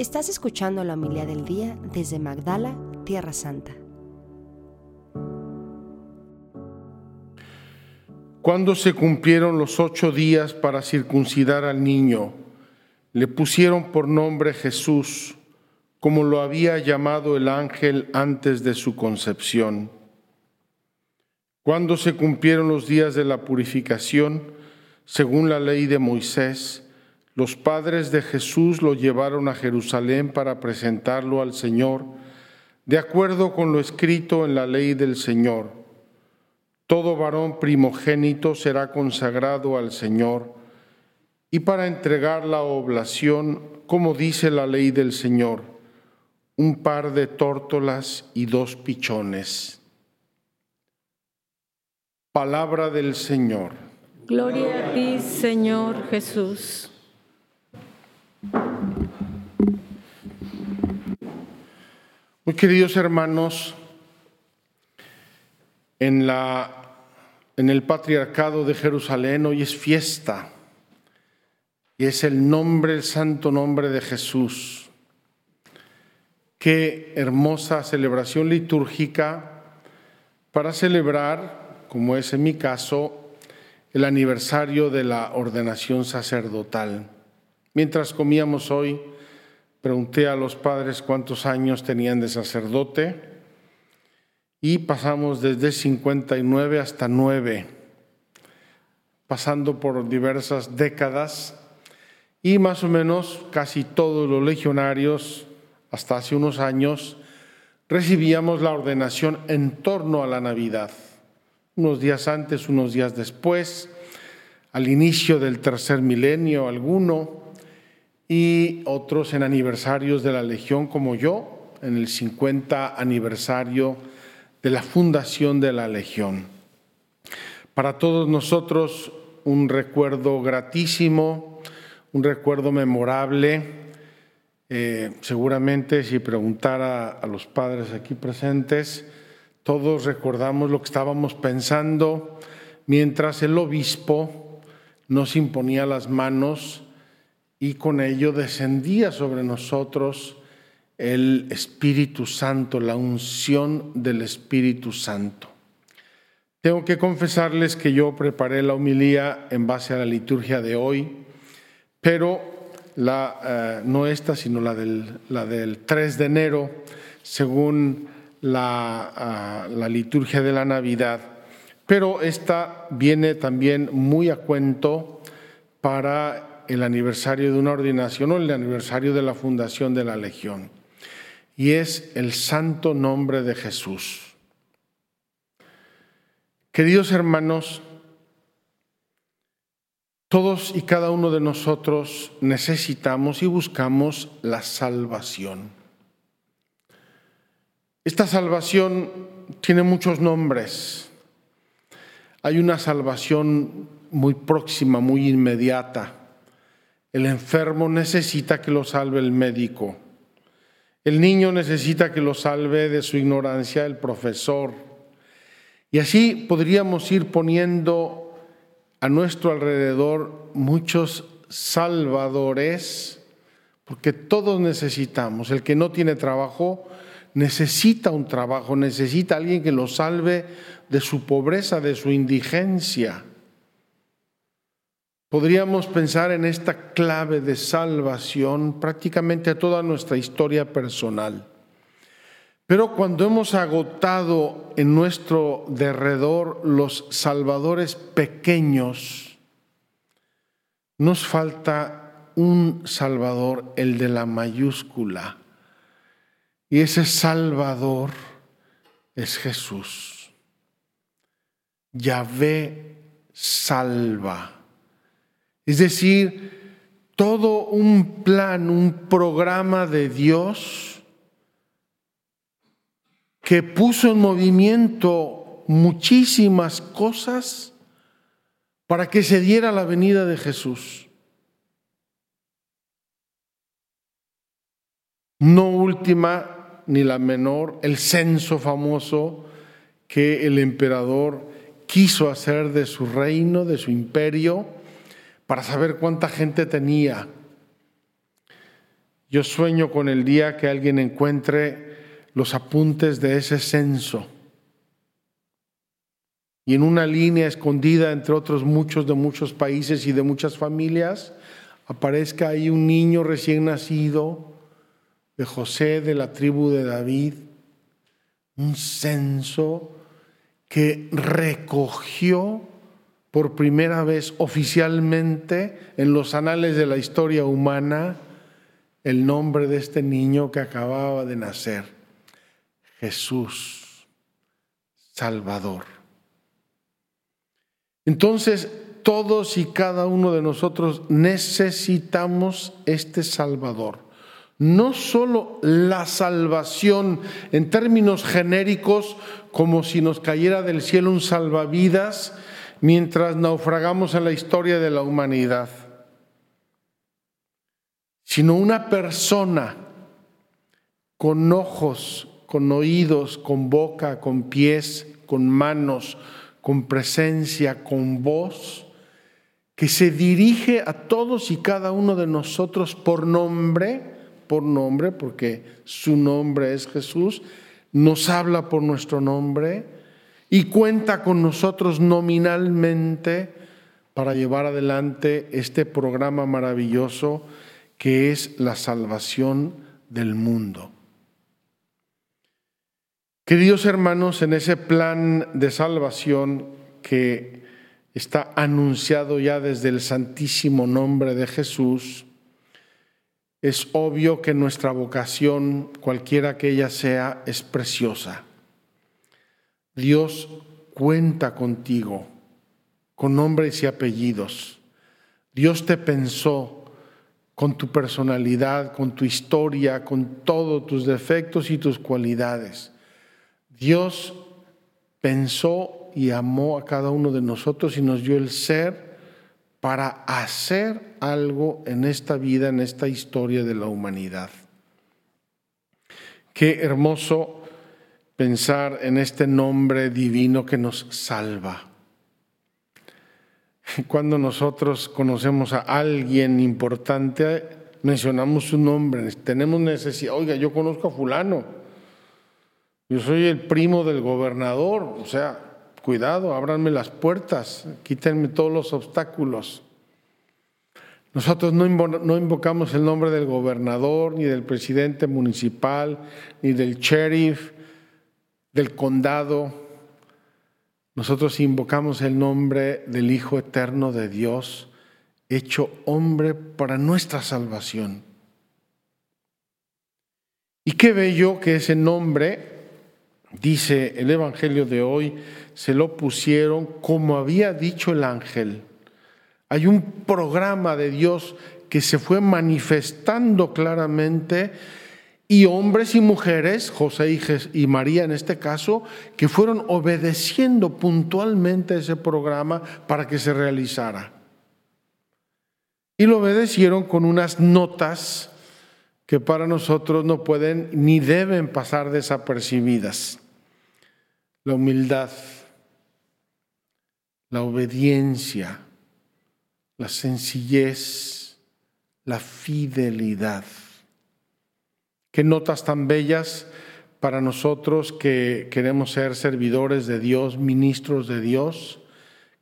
Estás escuchando la humildad del día desde Magdala, Tierra Santa. Cuando se cumplieron los ocho días para circuncidar al niño, le pusieron por nombre Jesús, como lo había llamado el ángel antes de su concepción. Cuando se cumplieron los días de la purificación, según la ley de Moisés, los padres de Jesús lo llevaron a Jerusalén para presentarlo al Señor, de acuerdo con lo escrito en la ley del Señor. Todo varón primogénito será consagrado al Señor, y para entregar la oblación, como dice la ley del Señor, un par de tórtolas y dos pichones. Palabra del Señor. Gloria a ti, Señor Jesús. Muy queridos hermanos, en, la, en el patriarcado de Jerusalén hoy es fiesta y es el nombre, el santo nombre de Jesús. Qué hermosa celebración litúrgica para celebrar, como es en mi caso, el aniversario de la ordenación sacerdotal. Mientras comíamos hoy, pregunté a los padres cuántos años tenían de sacerdote y pasamos desde 59 hasta 9, pasando por diversas décadas y más o menos casi todos los legionarios, hasta hace unos años, recibíamos la ordenación en torno a la Navidad, unos días antes, unos días después, al inicio del tercer milenio alguno, y otros en aniversarios de la Legión como yo, en el 50 aniversario de la fundación de la Legión. Para todos nosotros un recuerdo gratísimo, un recuerdo memorable. Eh, seguramente si preguntara a los padres aquí presentes, todos recordamos lo que estábamos pensando mientras el obispo nos imponía las manos y con ello descendía sobre nosotros el Espíritu Santo, la unción del Espíritu Santo. Tengo que confesarles que yo preparé la homilía en base a la liturgia de hoy, pero la, eh, no esta, sino la del, la del 3 de enero, según la, ah, la liturgia de la Navidad. Pero esta viene también muy a cuento para el aniversario de una ordenación o el aniversario de la fundación de la Legión y es el santo nombre de Jesús. Queridos hermanos, todos y cada uno de nosotros necesitamos y buscamos la salvación. Esta salvación tiene muchos nombres. Hay una salvación muy próxima, muy inmediata. El enfermo necesita que lo salve el médico. El niño necesita que lo salve de su ignorancia el profesor. Y así podríamos ir poniendo a nuestro alrededor muchos salvadores, porque todos necesitamos. El que no tiene trabajo necesita un trabajo, necesita alguien que lo salve de su pobreza, de su indigencia. Podríamos pensar en esta clave de salvación prácticamente a toda nuestra historia personal. Pero cuando hemos agotado en nuestro derredor los salvadores pequeños, nos falta un salvador, el de la mayúscula. Y ese salvador es Jesús. Yahvé salva. Es decir, todo un plan, un programa de Dios que puso en movimiento muchísimas cosas para que se diera la venida de Jesús. No última ni la menor, el censo famoso que el emperador quiso hacer de su reino, de su imperio, para saber cuánta gente tenía. Yo sueño con el día que alguien encuentre los apuntes de ese censo y en una línea escondida entre otros muchos de muchos países y de muchas familias aparezca ahí un niño recién nacido de José de la tribu de David, un censo que recogió por primera vez oficialmente en los anales de la historia humana el nombre de este niño que acababa de nacer, Jesús, Salvador. Entonces, todos y cada uno de nosotros necesitamos este Salvador. No solo la salvación en términos genéricos, como si nos cayera del cielo un salvavidas mientras naufragamos en la historia de la humanidad, sino una persona con ojos, con oídos, con boca, con pies, con manos, con presencia, con voz, que se dirige a todos y cada uno de nosotros por nombre, por nombre, porque su nombre es Jesús, nos habla por nuestro nombre y cuenta con nosotros nominalmente para llevar adelante este programa maravilloso que es la salvación del mundo. Queridos hermanos, en ese plan de salvación que está anunciado ya desde el santísimo nombre de Jesús, es obvio que nuestra vocación, cualquiera que ella sea, es preciosa. Dios cuenta contigo con nombres y apellidos. Dios te pensó con tu personalidad, con tu historia, con todos tus defectos y tus cualidades. Dios pensó y amó a cada uno de nosotros y nos dio el ser para hacer algo en esta vida, en esta historia de la humanidad. Qué hermoso pensar en este nombre divino que nos salva. Cuando nosotros conocemos a alguien importante, mencionamos su nombre, tenemos necesidad, oiga, yo conozco a fulano, yo soy el primo del gobernador, o sea, cuidado, ábranme las puertas, quítenme todos los obstáculos. Nosotros no invocamos el nombre del gobernador, ni del presidente municipal, ni del sheriff, del condado. Nosotros invocamos el nombre del Hijo Eterno de Dios, hecho hombre para nuestra salvación. Y qué bello que ese nombre dice el Evangelio de hoy, se lo pusieron como había dicho el ángel. Hay un programa de Dios que se fue manifestando claramente y hombres y mujeres, José y María en este caso, que fueron obedeciendo puntualmente ese programa para que se realizara. Y lo obedecieron con unas notas que para nosotros no pueden ni deben pasar desapercibidas la humildad, la obediencia, la sencillez, la fidelidad. Qué notas tan bellas para nosotros que queremos ser servidores de Dios, ministros de Dios.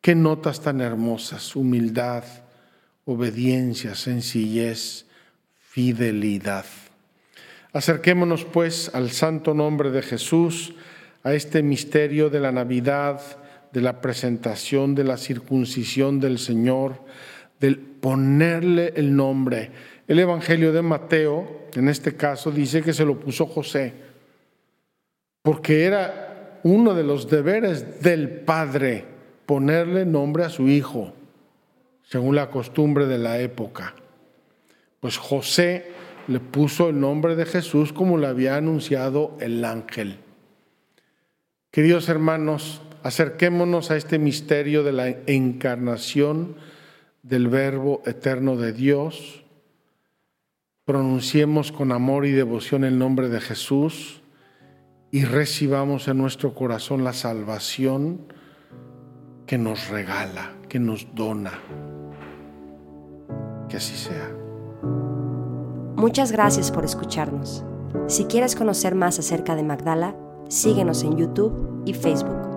Qué notas tan hermosas, humildad, obediencia, sencillez, fidelidad. Acerquémonos pues al santo nombre de Jesús a este misterio de la Navidad, de la presentación, de la circuncisión del Señor, del ponerle el nombre. El Evangelio de Mateo, en este caso, dice que se lo puso José, porque era uno de los deberes del Padre ponerle nombre a su hijo, según la costumbre de la época. Pues José le puso el nombre de Jesús como le había anunciado el ángel. Queridos hermanos, acerquémonos a este misterio de la encarnación del Verbo eterno de Dios. Pronunciemos con amor y devoción el nombre de Jesús y recibamos en nuestro corazón la salvación que nos regala, que nos dona. Que así sea. Muchas gracias por escucharnos. Si quieres conocer más acerca de Magdala, síguenos en YouTube y Facebook.